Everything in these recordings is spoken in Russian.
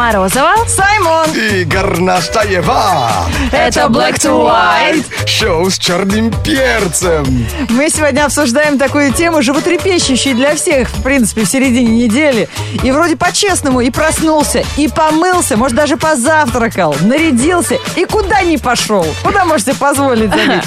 Морозова. Саймон. И Горнастаева. Это Black to White. Шоу с черным перцем. Мы сегодня обсуждаем такую тему, животрепещущую для всех, в принципе, в середине недели. И вроде по-честному и проснулся, и помылся, может, даже позавтракал, нарядился и куда не пошел. Куда можете позволить забить?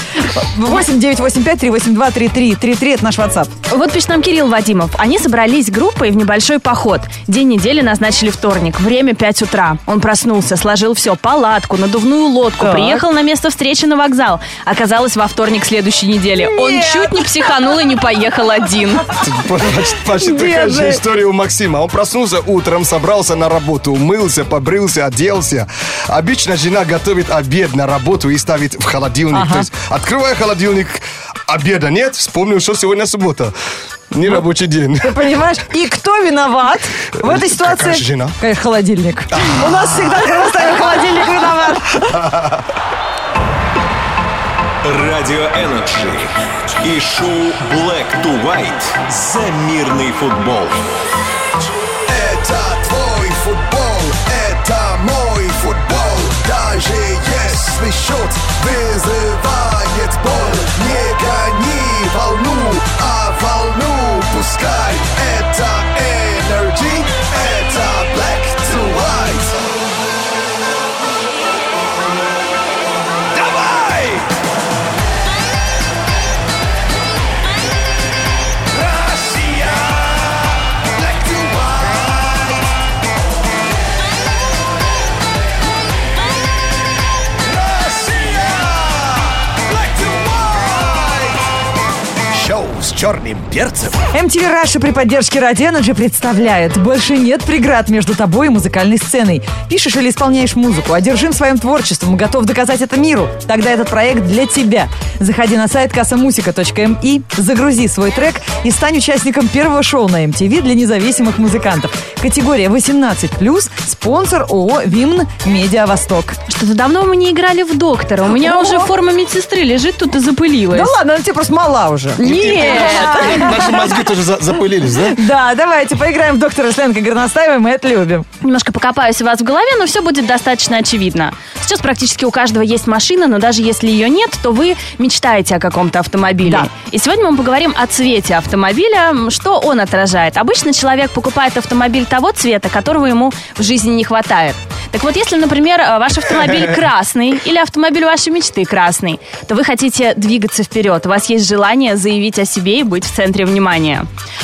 8 985 382 33 33 это наш WhatsApp. Вот пишет нам Кирилл Вадимов. Они собрались группой в небольшой поход. День недели назначили вторник. Время 5 утра. Он проснулся, сложил все. Палатку, надувную лодку. Так. Приехал на место встречи на вокзал. Оказалось, во вторник следующей недели. Он Нет. чуть не психанул и не поехал один. Почти, такая же история у Максима. Он проснулся утром, собрался на работу, умылся, побрился, оделся. Обычно жена готовит обед на работу и ставит в холодильник. То есть, открывая холодильник, обеда нет, вспомнил, что сегодня суббота. Не рабочий день. Ты понимаешь? И кто виноват в этой ситуации? Какая же жена? Конечно, холодильник. У нас всегда, когда ставим холодильник, виноват. Радио Energy и шоу Black to White за мирный футбол. Это твой футбол, это мой футбол Даже если счет вызывает боль Не гони волну, а волну пускай Это черным перцем. MTV Раша при поддержке Ради Energy представляет «Больше нет преград между тобой и музыкальной сценой». Пишешь или исполняешь музыку, одержим своим творчеством и готов доказать это миру? Тогда этот проект для тебя. Заходи на сайт kassamusica.mi, загрузи свой трек и стань участником первого шоу на MTV для независимых музыкантов. Категория 18+, спонсор ООО «Вимн Медиа Восток». Что-то давно мы не играли в доктора. У меня О. уже форма медсестры лежит тут и запылилась. Да ладно, она тебе просто мала уже. Нет! bad. Мозги тоже за- запылились, да? Да, давайте поиграем в доктора с Ленкой Горностаевой, мы это любим. Немножко покопаюсь у вас в голове, но все будет достаточно очевидно. Сейчас практически у каждого есть машина, но даже если ее нет, то вы мечтаете о каком-то автомобиле. Да. И сегодня мы поговорим о цвете автомобиля, что он отражает. Обычно человек покупает автомобиль того цвета, которого ему в жизни не хватает. Так вот, если, например, э, ваш автомобиль красный или автомобиль вашей мечты красный, то вы хотите двигаться вперед. У вас есть желание заявить о себе и быть в центре внимания.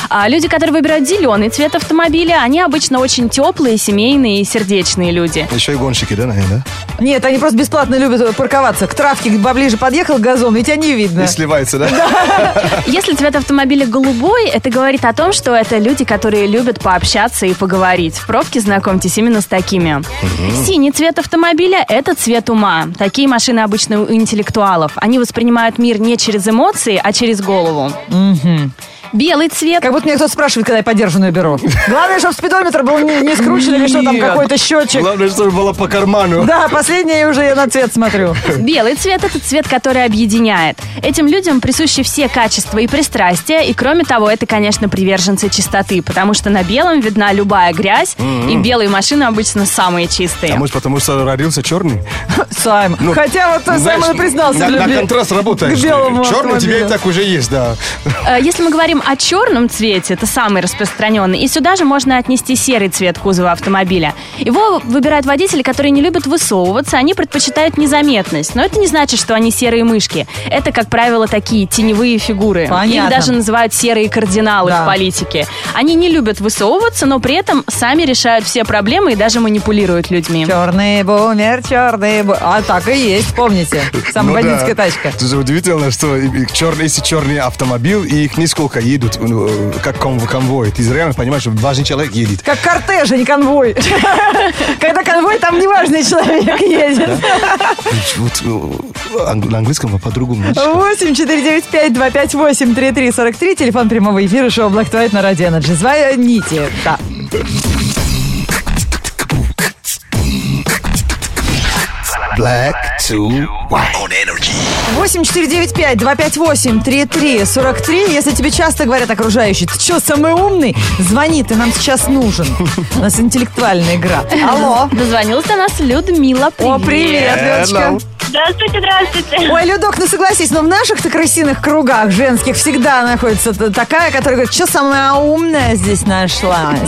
А люди, которые выбирают зеленый цвет автомобиля, они обычно очень теплые, семейные и сердечные люди. Еще и гонщики, да, наверное, Нет, они просто бесплатно любят парковаться. К травке поближе подъехал к газону, и тебя не видно. да? И сливается, да? Если цвет автомобиля голубой, это говорит о том, что это люди, которые любят пообщаться и поговорить. В пробке знакомьтесь именно с такими. Синий цвет автомобиля – это цвет ума. Такие машины обычно у интеллектуалов. Они воспринимают мир не через эмоции, а через голову. Белый цвет Как будто меня кто-то спрашивает, когда я подержанную беру. Главное, чтобы спидометр был не, не скручен или что там, Нет. какой-то счетчик. Главное, чтобы было по карману. Да, последнее уже я на цвет смотрю. Белый цвет – это цвет, который объединяет. Этим людям присущи все качества и пристрастия, и кроме того, это, конечно, приверженцы чистоты, потому что на белом видна любая грязь, и белые машины обычно самые чистые. А может, потому что родился черный? Сайм. Ну, Хотя вот Саймон и признался на, в на любви контраст работаешь. к белому Черный у тебя и автомобилю. так уже есть, да. Э, Если мы говорим о черном цвете, это самый распространенный, и сюда же можно отнести серый цвет кузова автомобиля. Его выбирают водители, которые не любят высовываться, они предпочитают незаметность. Но это не значит, что они серые мышки. Это, как правило, такие теневые фигуры. Понятно. Их даже называют серые кардиналы Да. в политике. Они не любят высовываться, но при этом сами решают все проблемы и даже манипулируют людьми. Черный бумер, черный бумер. А так и есть, помните. Самая Ну да. бандитская тачка. Это же удивительно, что черный, если черный автомобиль, и их несколько едут, ну, э, как кон- конвой. Ты реально понимаешь, что важный человек едет. Как кортеж, а не конвой. Когда конвой, там неважный человек едет. Э, на английском по-другому. знаешь. 8 495 258 3343 Телефон прямого эфира шоу Black White на Радио Energy. Звоните. Да. Black to white. On energy. 8495-258-3343. Если тебе часто говорят окружающие, ты что, самый умный? Звони, ты нам сейчас нужен. У нас интеллектуальная игра. Алло. Дозвонилась до нас Людмила. Привет. О, привет, Людочка. Hello. Здравствуйте, здравствуйте. Ой, Людок, ну согласись, но в наших-то крысиных кругах женских всегда находится такая, которая говорит, что самая умная здесь нашлась.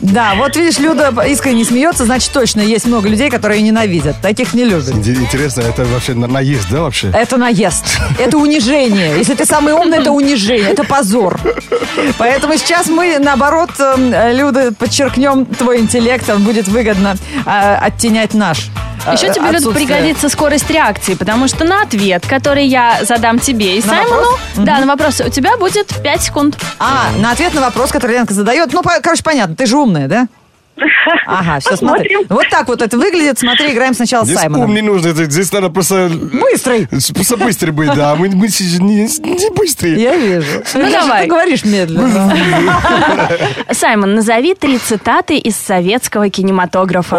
Да, вот видишь, Люда искренне смеется, значит точно есть много людей, которые ее ненавидят. Таких не любят. Инте- Интересно, это вообще на- наезд, да, вообще? Это наезд. Это унижение. Если ты самый умный, это унижение. Это позор. Поэтому сейчас мы, наоборот, эм, Люда, подчеркнем твой интеллект. Он будет выгодно э, оттенять наш. э, Еще тебе, Люд, отсутствие. пригодится скорость реакции, потому что на ответ, который я задам тебе и На Саймону, вопрос? да, на вопрос, у тебя будет 5 секунд. А, на ответ на вопрос, который Ленка задает. Ну, по- короче, понятно, ты же умная, да? Ага, все, смотри. Вот так вот это выглядит. Смотри, играем сначала с Здесь ум Саймоном. не нужно, здесь надо просто... Быстрый. Просто быстрый быть, да. Мы, мы сейчас не, не быстрые. Я вижу. Ну, давай. Ты говоришь медленно. Саймон, назови три цитаты из советского кинематографа.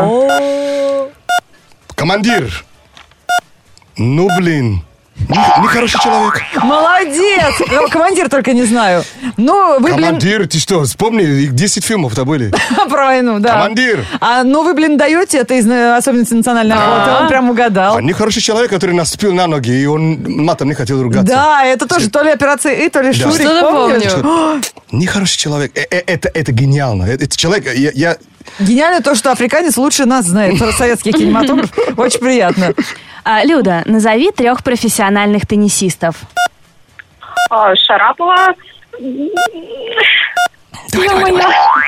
Командир. Ну, блин. Не- Нехороший человек. Молодец! Ну, Командир только не знаю. Ну, вы, блин, Командир, ты что, вспомни, их 10 фильмов-то были. про войну, да. Командир. А, ну, вы, блин, даете это из э, особенности национальной охоты. Он прям угадал. А нехороший человек, который наступил на ноги, и он матом не хотел ругаться. Да, это тоже то ли операция И, то ли Шурик. Что-то помню. Нехороший человек. Э, э, Это, это гениально. Это, это человек, я, я- Гениально то, что африканец лучше нас знает про советский кинематограф. Очень приятно. А, Люда, назови трех профессиональных теннисистов. А, Шарапова. Ё-моё.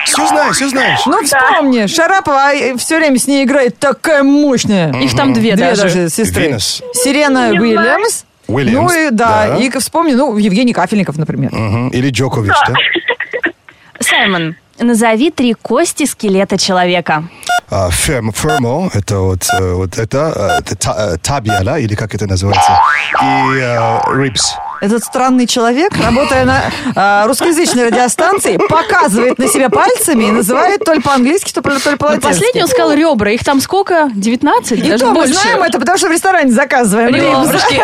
все знаешь, все знаешь. Ну, вспомни, Шарапова все время с ней играет такая мощная. Их там две, Две даже. даже сестры. Винес. Сирена Уильямс. Уильямс, Ну и да, да. и вспомни, ну, Евгений Кафельников, например. Мгм. Или Джокович, да? Саймон, назови три кости скелета человека. А, ферм, фермо, это вот, э, вот это, э, э, табия, да, или как это называется? И рибс. Этот странный человек, работая на а, русскоязычной радиостанции, показывает на себя пальцами и называет то ли по-английски, то ли, то ли Ну, по-латински. последний он сказал ребра. Их там сколько? 19? И даже то мы больше. знаем это, потому что в ресторане заказываем. Ребрышки.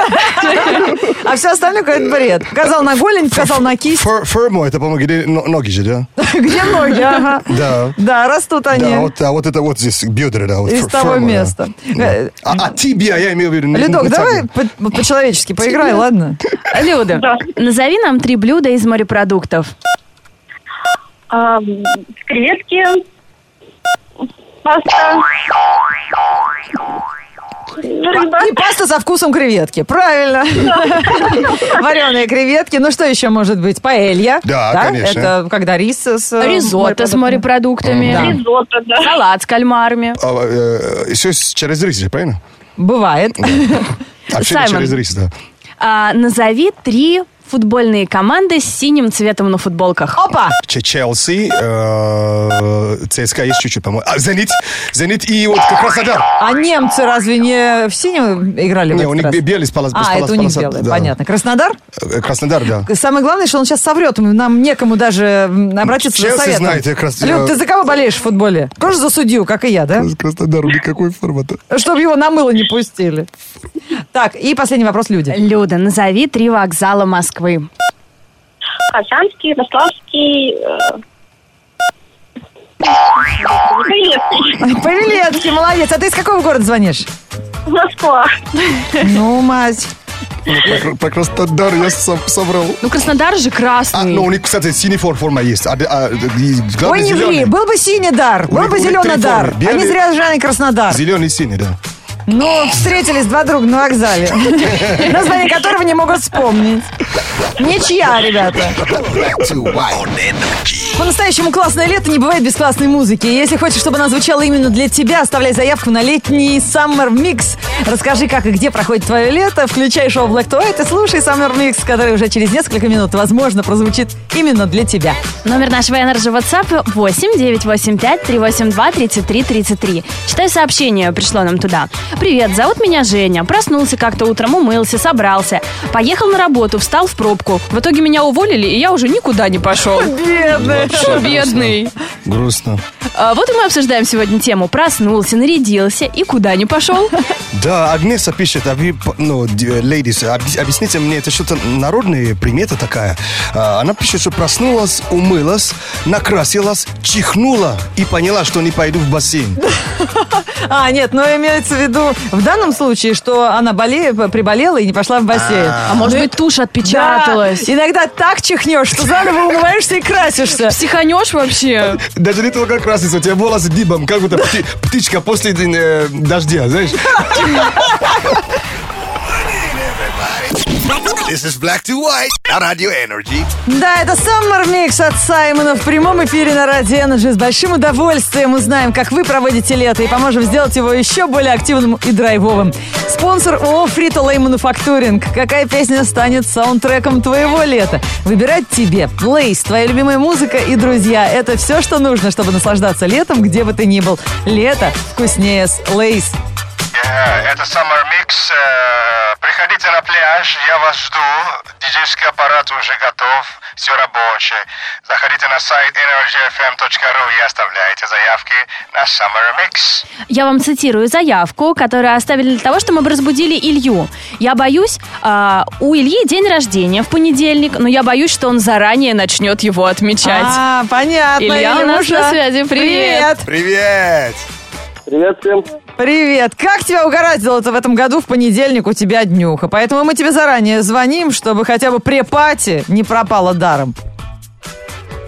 А все остальное какой-то бред. Показал на голень, показал на кисть. Фер- фермо, это, по-моему, где но- ноги же, да? Где ноги? Ага. Да. Да, растут они а вот это вот здесь бедра, да. Вот из того места. А, а тибия, я имею в виду. Ледок, давай по-человечески поиграй, ладно? Люда, Да. назови нам три блюда из морепродуктов. А, Креветки. Паста. Рыба. И паста со вкусом креветки. Правильно. Вареные креветки. Ну, что еще может быть? Паэлья. Да, конечно. Это когда рис с... э, Ризотто с морепродуктами. Да. Ризотто, да. Салат с кальмарами. А, все через рис правильно? Бывает. Общение Саймон. через рис, да. А, назови три футбольные команды с синим цветом на футболках. Опа! Че- Челси, э, ЦСКА есть чуть-чуть, по-моему. А, Зенит, Зенит и вот как Краснодар. А немцы разве не в синем играли Не, у них раз? бе- белый с полос- А, полос- это у них полоса- белый, да. понятно. Краснодар? Э, Краснодар, да. Самое главное, что он сейчас соврет. Нам некому даже обратиться за Челси советом. знает, я крас- Люд, ты за кого болеешь в футболе? Тоже за судью, как и я, да? Краснодар, никакой формата. Чтобы его на мыло не пустили. Так, и последний вопрос, люди. Люда, назови три вокзала Москвы. Хасанский, Ярославский. э, Михайловский. Павелецкий, молодец. А ты из какого города звонишь? Москва. Ну, мать. Про, про Краснодар я сам собрал. Ну, Краснодар же А, красный. ну, у них, кстати, синий фор- форма есть. А, а, Ой, не зеленый. ври, был бы синий дар, был них- бы у зеленый дар. формы. Белый- Они зря Краснодар. Зеленый и синий, да. Ну, встретились два друга на вокзале, название которого не могут вспомнить. Ничья, ребята. По-настоящему классное лето не бывает без классной музыки. Если хочешь, чтобы она звучала именно для тебя, оставляй заявку на летний Summer Mix. Расскажи, как и где проходит твое лето. Включай шоу Black to White и слушай Summer Mix, который уже через несколько минут, возможно, прозвучит именно для тебя. Номер нашего Energy WhatsApp 8 985 382 33 33. Читаю сообщение, пришло нам туда. Привет, зовут меня Женя. Проснулся как-то утром, умылся, собрался. Поехал на работу, встал в пробку. В итоге меня уволили, и я уже никуда не пошел. Бедный. Бедный. Грустно. А, Вот и мы обсуждаем сегодня тему. Проснулся, нарядился и куда не пошел. Да, Агнеса пишет, а вы, ну, ladies, объяс- объясните мне, это что-то народная примета такая. А, Она пишет, что проснулась, умылась, накрасилась, чихнула и поняла, что не пойду в бассейн. А, нет, но имеется в виду в данном случае, что она боле... приболела и не пошла в бассейн. А может быть, тушь отпечаталась. Да, иногда так чихнешь, что заново умываешься и красишься. Психанешь вообще? Даже не только краситься, у тебя волосы дибом, как будто пти- птичка после э, дождя, знаешь. This is Black to White на Radio Energy. Да, это Summer Mix от Саймона в прямом эфире на Радио Energy. С большим удовольствием узнаем, как вы проводите лето и поможем сделать его еще более активным и драйвовым. Спонсор ООО Frito Lay Manufacturing. Какая песня станет саундтреком твоего лета? Выбирать тебе. Lay's, твоя любимая музыка и друзья. Это все, что нужно, чтобы наслаждаться летом, где бы ты ни был. Лето вкуснее с Lay's. Э, Это Summer Mix. Э, Приходите на пляж, я вас жду. Диджейский аппарат уже готов, все рабочее. Заходите на сайт energyfm.ru и оставляйте заявки на Summer Mix. Я вам цитирую заявку, которую оставили для того, чтобы мы разбудили Илью. Я боюсь, а, у Ильи день рождения в понедельник, но я боюсь, что он заранее начнет его отмечать. А, понятно. Илья у нас на связи. Привет. Привет! Привет всем. Привет! Как тебя угораздило-то в этом году в понедельник у тебя днюха? Поэтому мы тебе заранее звоним, чтобы хотя бы препати не пропало даром.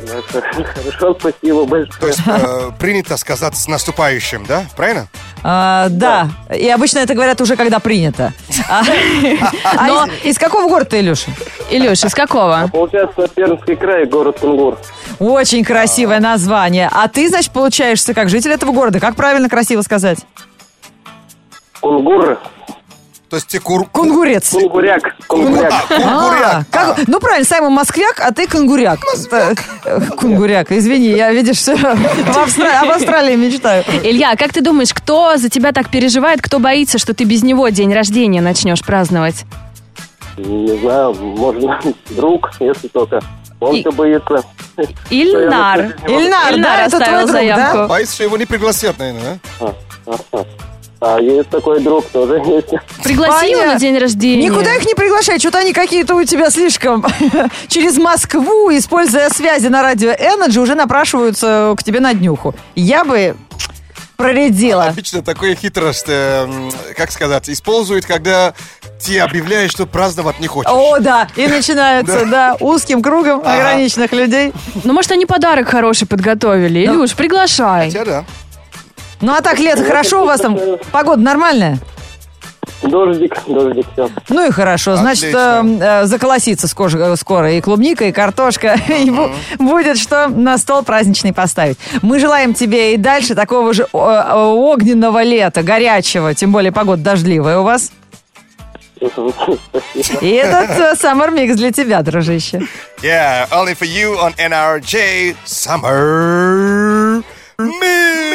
Хорошо, спасибо большое. То есть э, принято сказать с наступающим, да? Правильно? А, да. и обычно это говорят уже, когда принято. А, а Но- из, из какого города ты, Илюша? Илюш, из какого? Получается, Пермский край, город Кунгур. Очень красивое название. А ты, значит, получаешься как житель этого города. Как правильно красиво сказать? Кунгур. То есть те кур... Кунгурец. Кунгуряк. А, Кунгуряк. А, кунгуряк. как- ну правильно, Саймон Москвяк, а ты кунгуряк. Это- э, Кунгуряк, извини, я, видишь, в Австра- об Австралии мечтаю. Илья, как ты думаешь, кто за тебя так переживает, кто боится, что ты без него день рождения начнешь праздновать? Не знаю, можно друг, если только. Он И- боится. Ильнар. Ильнар, да, это твой друг, да? заявку. Боится, что его не пригласят, наверное, да? А есть такой друг, тоже есть. Пригласи его на день рождения. Никуда их не приглашай, что-то они какие-то у тебя слишком через Москву, используя связи на радио Energy, уже напрашиваются к тебе на днюху. Я бы проредила. Обычно такое хитрость, э, как сказать, используют, когда ты объявляешь, что праздновать не хочешь. О, да, и начинается, да, узким кругом ограниченных людей. Ну, может, они подарок хороший подготовили. Илюш, приглашай. Хотя да. Ну, а так, лето, хорошо у вас там? Погода нормальная? Дождик, дождик, все. Ну и хорошо, значит, э, э, заколосится скоро, скоро и клубника, и картошка, и бу- будет что на стол праздничный поставить. Мы желаем тебе и дальше такого же о- о- огненного лета, горячего, тем более погода дождливая у вас. И этот э, Summer Mix для тебя, дружище. Yeah, only for you on NRJ Summer Mix.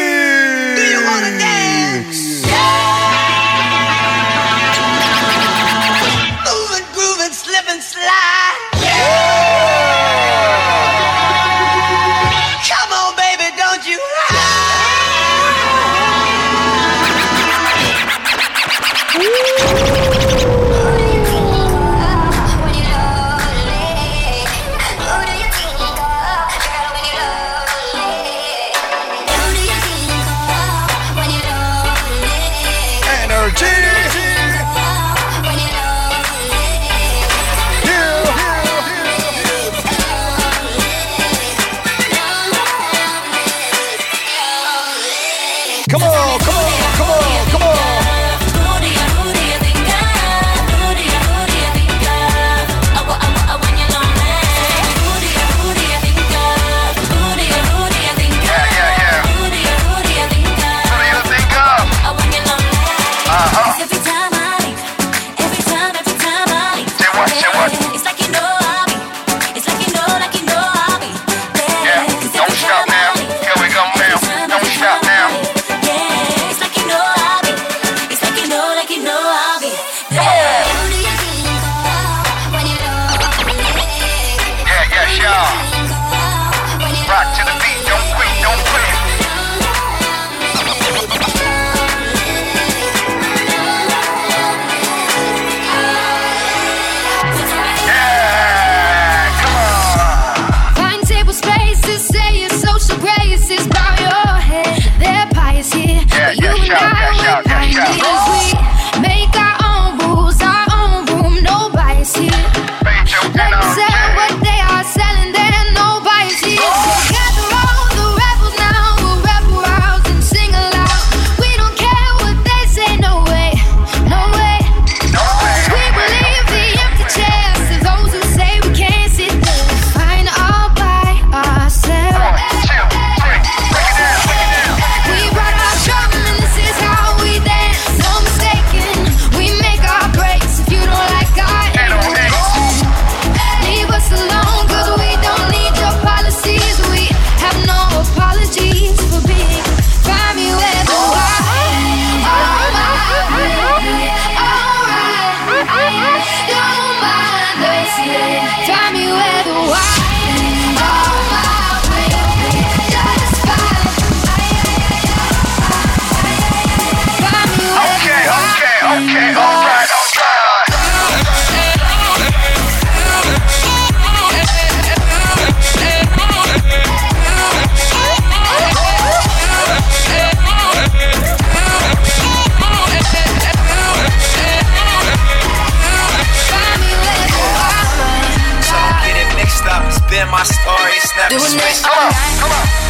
snap Doing this. Come on, come on.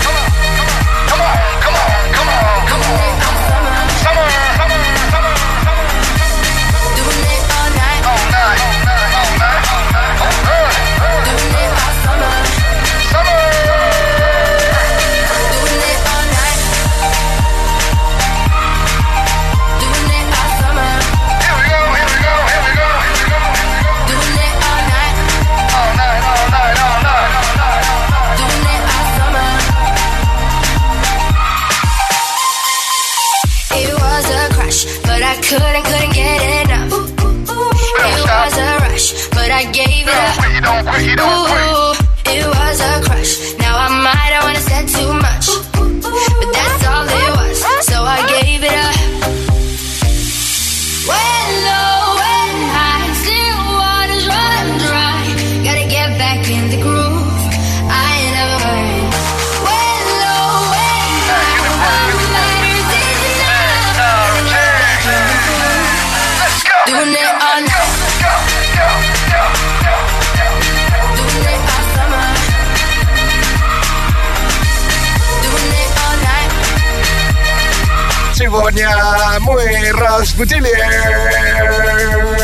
Сегодня мы разбудили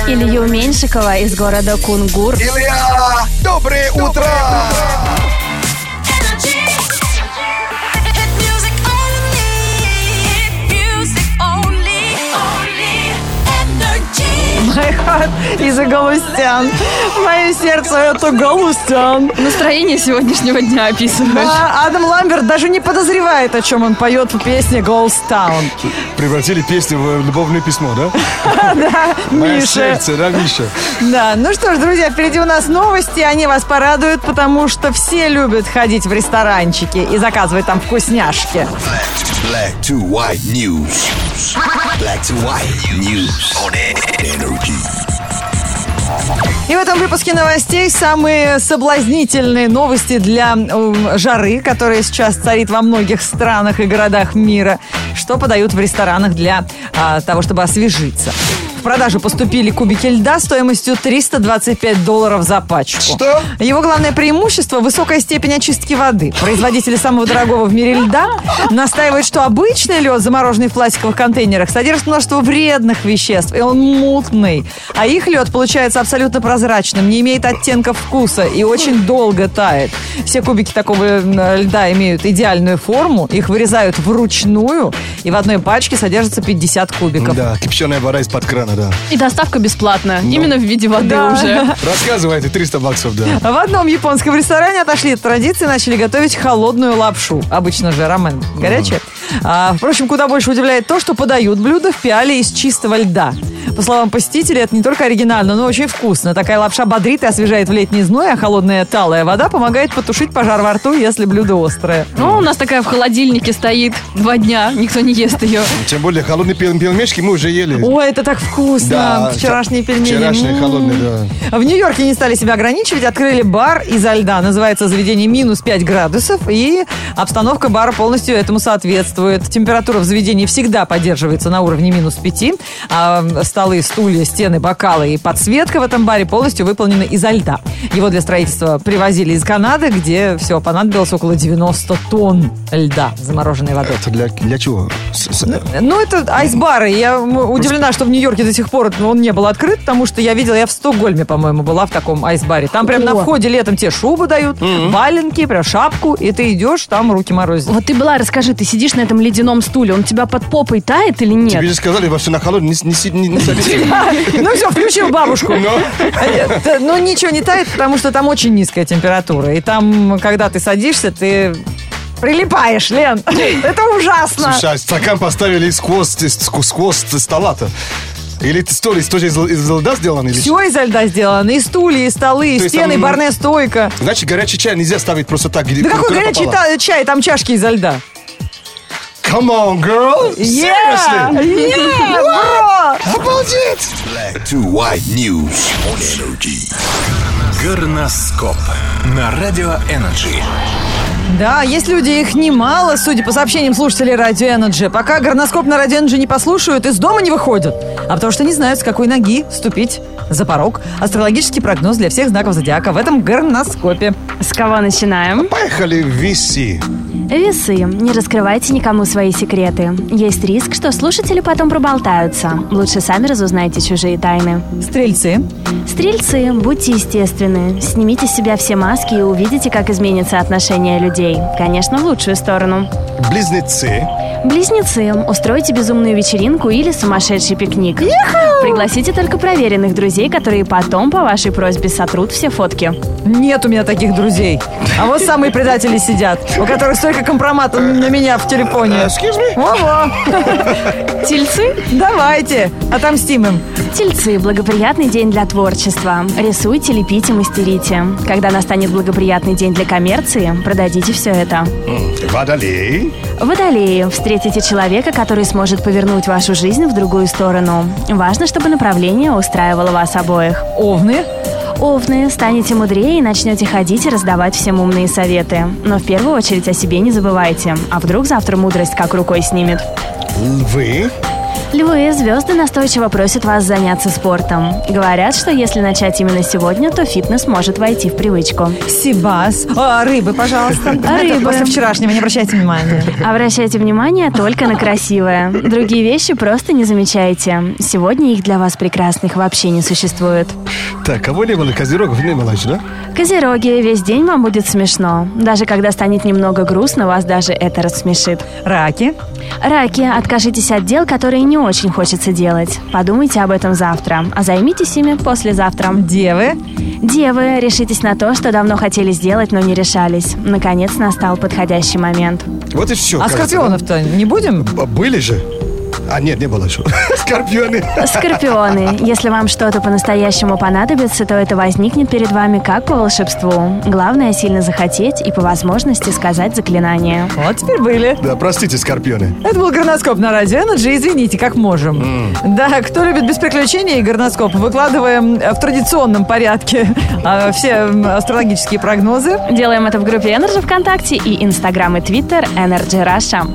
Илью Меньшикова из города Кунгур. Илья, доброе утро! My is a Галустян. Мое сердце это Галустян. Настроение сегодняшнего дня описываешь. А Адам Ламберт даже не подозревает, о чем он поет в песне Ghost Town. Превратили песню в любовное письмо, да? Да, Мое Миша. сердце, да, Миша? Да, ну что ж, друзья, впереди у нас новости, они вас порадуют, потому что все любят ходить в ресторанчики и заказывать там вкусняшки. Black to white news. Black to white news on energy. И в этом выпуске новостей самые соблазнительные новости для жары, которая сейчас царит во многих странах и городах мира, что подают в ресторанах для а, того, чтобы освежиться. Продажу поступили кубики льда стоимостью 325 долларов за пачку. Что? Его главное преимущество – высокая степень очистки воды. Производители самого дорогого в мире льда настаивают, что обычный лед, замороженный в пластиковых контейнерах, содержит множество вредных веществ, и он мутный. А их лед получается абсолютно прозрачным, не имеет оттенков вкуса и очень долго тает. Все кубики такого льда имеют идеальную форму, их вырезают вручную, и в одной пачке содержится 50 кубиков. Да, кипяченая вода из-под крана, да. И доставка бесплатная. Именно в виде воды Да. уже. Рассказывайте, 300 баксов, да. В одном японском ресторане отошли от традиции и начали готовить холодную лапшу. Обычно же рамен горячая. А, впрочем, куда больше удивляет то, что подают блюдо в пиале из чистого льда. По словам посетителей, это не только оригинально, но очень вкусно. Такая лапша бодрит и освежает в летний зной, а холодная талая вода помогает потушить пожар во рту, если блюдо острое. Ну, у нас такая в холодильнике стоит два дня, никто не ест ее. Тем более холодные пел- пельмешки мы уже ели. Ой, это так вкусно! Да, Вчерашние пельмени. Вчерашние М. холодные, да. В Нью-Йорке не стали себя ограничивать, открыли бар изо льда. Называется заведение минус 5 градусов, и обстановка бара полностью этому соответствует. Температура в заведении всегда поддерживается на уровне минус 5, а столы, стулья, стены, бокалы и подсветка в этом баре полностью выполнены изо льда. Его для строительства привозили из Канады, где все понадобилось около 90 тонн льда замороженной водой. Это для, для чего? С- Ну, это айсбары. Я удивлена, что в Нью-Йорке до сих пор он не был открыт, потому что я видела, я в Стокгольме, по-моему, была в таком айсбаре. Там прям на входе летом тебе шубу дают, валенки, прям шапку, и ты идешь, там руки морозят. Вот ты была, расскажи, ты сидишь на этом ледяном стуле, он тебя под попой тает или нет? Тебе же сказали, во все на холодный, не, не, не, не садись. Ну все, включил бабушку. Э, т- Ну ничего не тает, потому что там очень низкая температура. И там, когда ты садишься, ты прилипаешь, Лен. Это ужасно. Слушай, а стакан поставили сквозь, ск- сквозь стола-то. Или ты стол из- тоже из, из льда сделан? Или Все изо льда сделано. И стулья, и столы, и То стены, и там- барная стойка. Значит, горячий чай нельзя ставить просто так. где- Да какой горячий попало. та- чай, там чашки изо льда. Come on, girl! Yeah! Seriously? Yeah, бро! Обалдеть! Black to white news on energy. Горноскоп на Радио Energy. Да, есть люди, их немало, судя по сообщениям слушателей Радио Energy. Пока горноскоп на Радио Energy не послушают, из дома не выходят. А потому что не знают, с какой ноги ступить за порог. Астрологический прогноз для всех знаков зодиака в этом горноскопе. С кого начинаем? Поехали виси. Весы. Не раскрывайте никому свои секреты. Есть риск, что слушатели потом проболтаются. Лучше сами разузнайте чужие тайны. Стрельцы. Стрельцы, будьте естественны. Снимите с себя все маски и увидите, как изменится отношение людей. Конечно, в лучшую сторону. Близнецы. Близнецы, устройте безумную вечеринку или сумасшедший пикник. Пригласите только проверенных друзей, которые потом по вашей просьбе сотрут все фотки. Нет у меня таких друзей. А вот самые предатели сидят, у которых столько компромата на меня в телефоне. Excuse me? Во-во. Тельцы? Давайте, отомстим им. Тельцы – благоприятный день для творчества. Рисуйте, лепите, мастерите. Когда настанет благоприятный день для коммерции, продадите все это. Водолей. Водолеи – встретите человека, который сможет повернуть вашу жизнь в другую сторону. Важно, чтобы направление устраивало вас обоих. Овны. Овны, станете мудрее и начнете ходить и раздавать всем умные советы. Но в первую очередь о себе не забывайте. А вдруг завтра мудрость как рукой снимет? Львы. Львы, звезды настойчиво просят вас заняться спортом. Говорят, что если начать именно сегодня, то фитнес может войти в привычку. Сибас. А, рыбы, пожалуйста. Это Рыбы. после вчерашнего, не обращайте внимания. Обращайте внимание только на красивое. Другие вещи просто не замечайте. Сегодня их для вас прекрасных вообще не существует. Так, кого не было? Козерогов не было еще, да? Козероги, весь день вам будет смешно. Даже когда станет немного грустно, вас даже это рассмешит. Раки. Раки, откажитесь от дел, которые не очень хочется делать. Подумайте об этом завтра, а займитесь ими послезавтра. Девы. Девы, решитесь на то, что давно хотели сделать, но не решались. Наконец настал подходящий момент. Вот и все. А скорпионов-то не будем? Были же. А, нет, не было еще. Скорпионы. Скорпионы, если вам что-то по-настоящему понадобится, то это возникнет перед вами как по волшебству. Главное сильно захотеть и по возможности сказать заклинание. Вот теперь были. Да, простите, скорпионы. Это был горноскоп на радио Energy. Извините, как можем. Да, кто любит без приключений и горноскоп, выкладываем э, в традиционном порядке э, все астрологические прогнозы. Делаем это в группе Energy ВКонтакте и Инстаграм и Твиттер Energy Russia.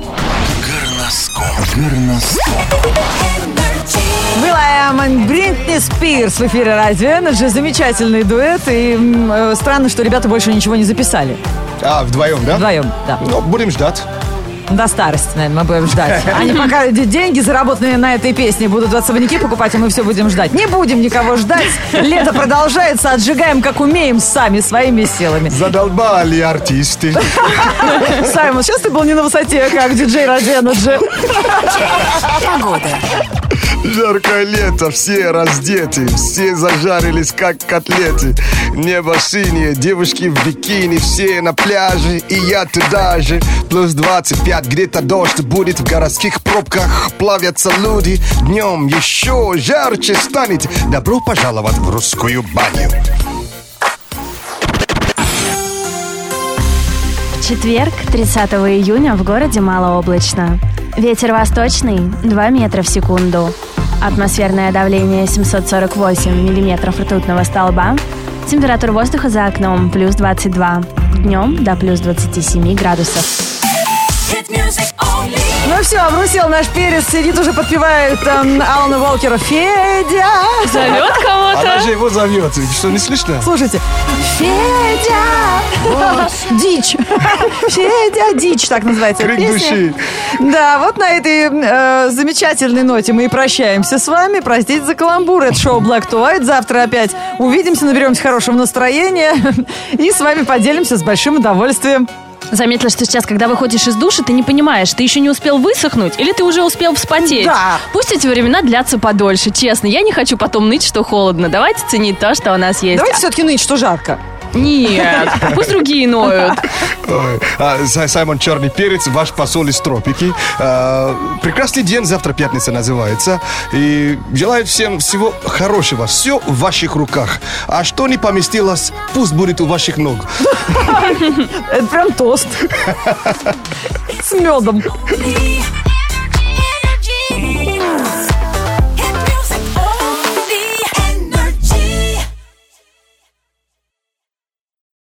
Горноскоп. Горноскоп. Will.i.am и Бритни Спирс в эфире радио Energy. Замечательный дуэт. И э, странно, что ребята больше ничего не записали. А, вдвоем, да? Вдвоем, да. Ну, будем ждать. До старости, наверное, мы будем ждать. Они пока деньги, заработанные на этой песне, будут особняки покупать, а мы все будем ждать. Не будем никого ждать. Лето продолжается, отжигаем, как умеем, сами, своими силами. Задолбали артисты. Саймон, сейчас ты был не на высоте, как диджей Радио Energy. Жаркое лето, все раздеты, все зажарились, как котлеты. Небо синее, девушки в бикини, все на пляже, и я туда же. Плюс 25, где-то дождь будет в городских пробках. Плавятся люди, днем еще жарче станет. Добро пожаловать в русскую баню. Четверг, 30 июня, в городе малооблачно. Ветер восточный 2 метра в секунду. Атмосферное давление 748 миллиметров ртутного столба. Температура воздуха за окном плюс 22. Днем до плюс 27 градусов. Ну все, обрусел наш перец, сидит уже подпевает эм, Алана Волкера. Федя! Зовет Она кого-то? же его зовет. Что, не слышно? Слушайте. Федя! Дичь. Федя Дичь, так называется Крик души. Да, вот на этой э, замечательной ноте мы и прощаемся с вами. Простите за каламбур. Это шоу Black to White. Завтра опять увидимся, наберемся хорошего настроения и с вами поделимся с большим удовольствием. Заметила, что сейчас, когда выходишь из души, ты не понимаешь, ты еще не успел высохнуть или ты уже успел вспотеть. Да. Пусть эти времена длятся подольше, честно. Я не хочу потом ныть, что холодно. Давайте ценить то, что у нас есть. Давайте все-таки ныть, что жарко. Нет, пусть другие ноют. А, Сай- Саймон Черный Перец, ваш посол из тропики. А, прекрасный день, завтра пятница называется. И желаю всем всего хорошего. Все в ваших руках. А что не поместилось, пусть будет у ваших ног. Это прям тост. С медом.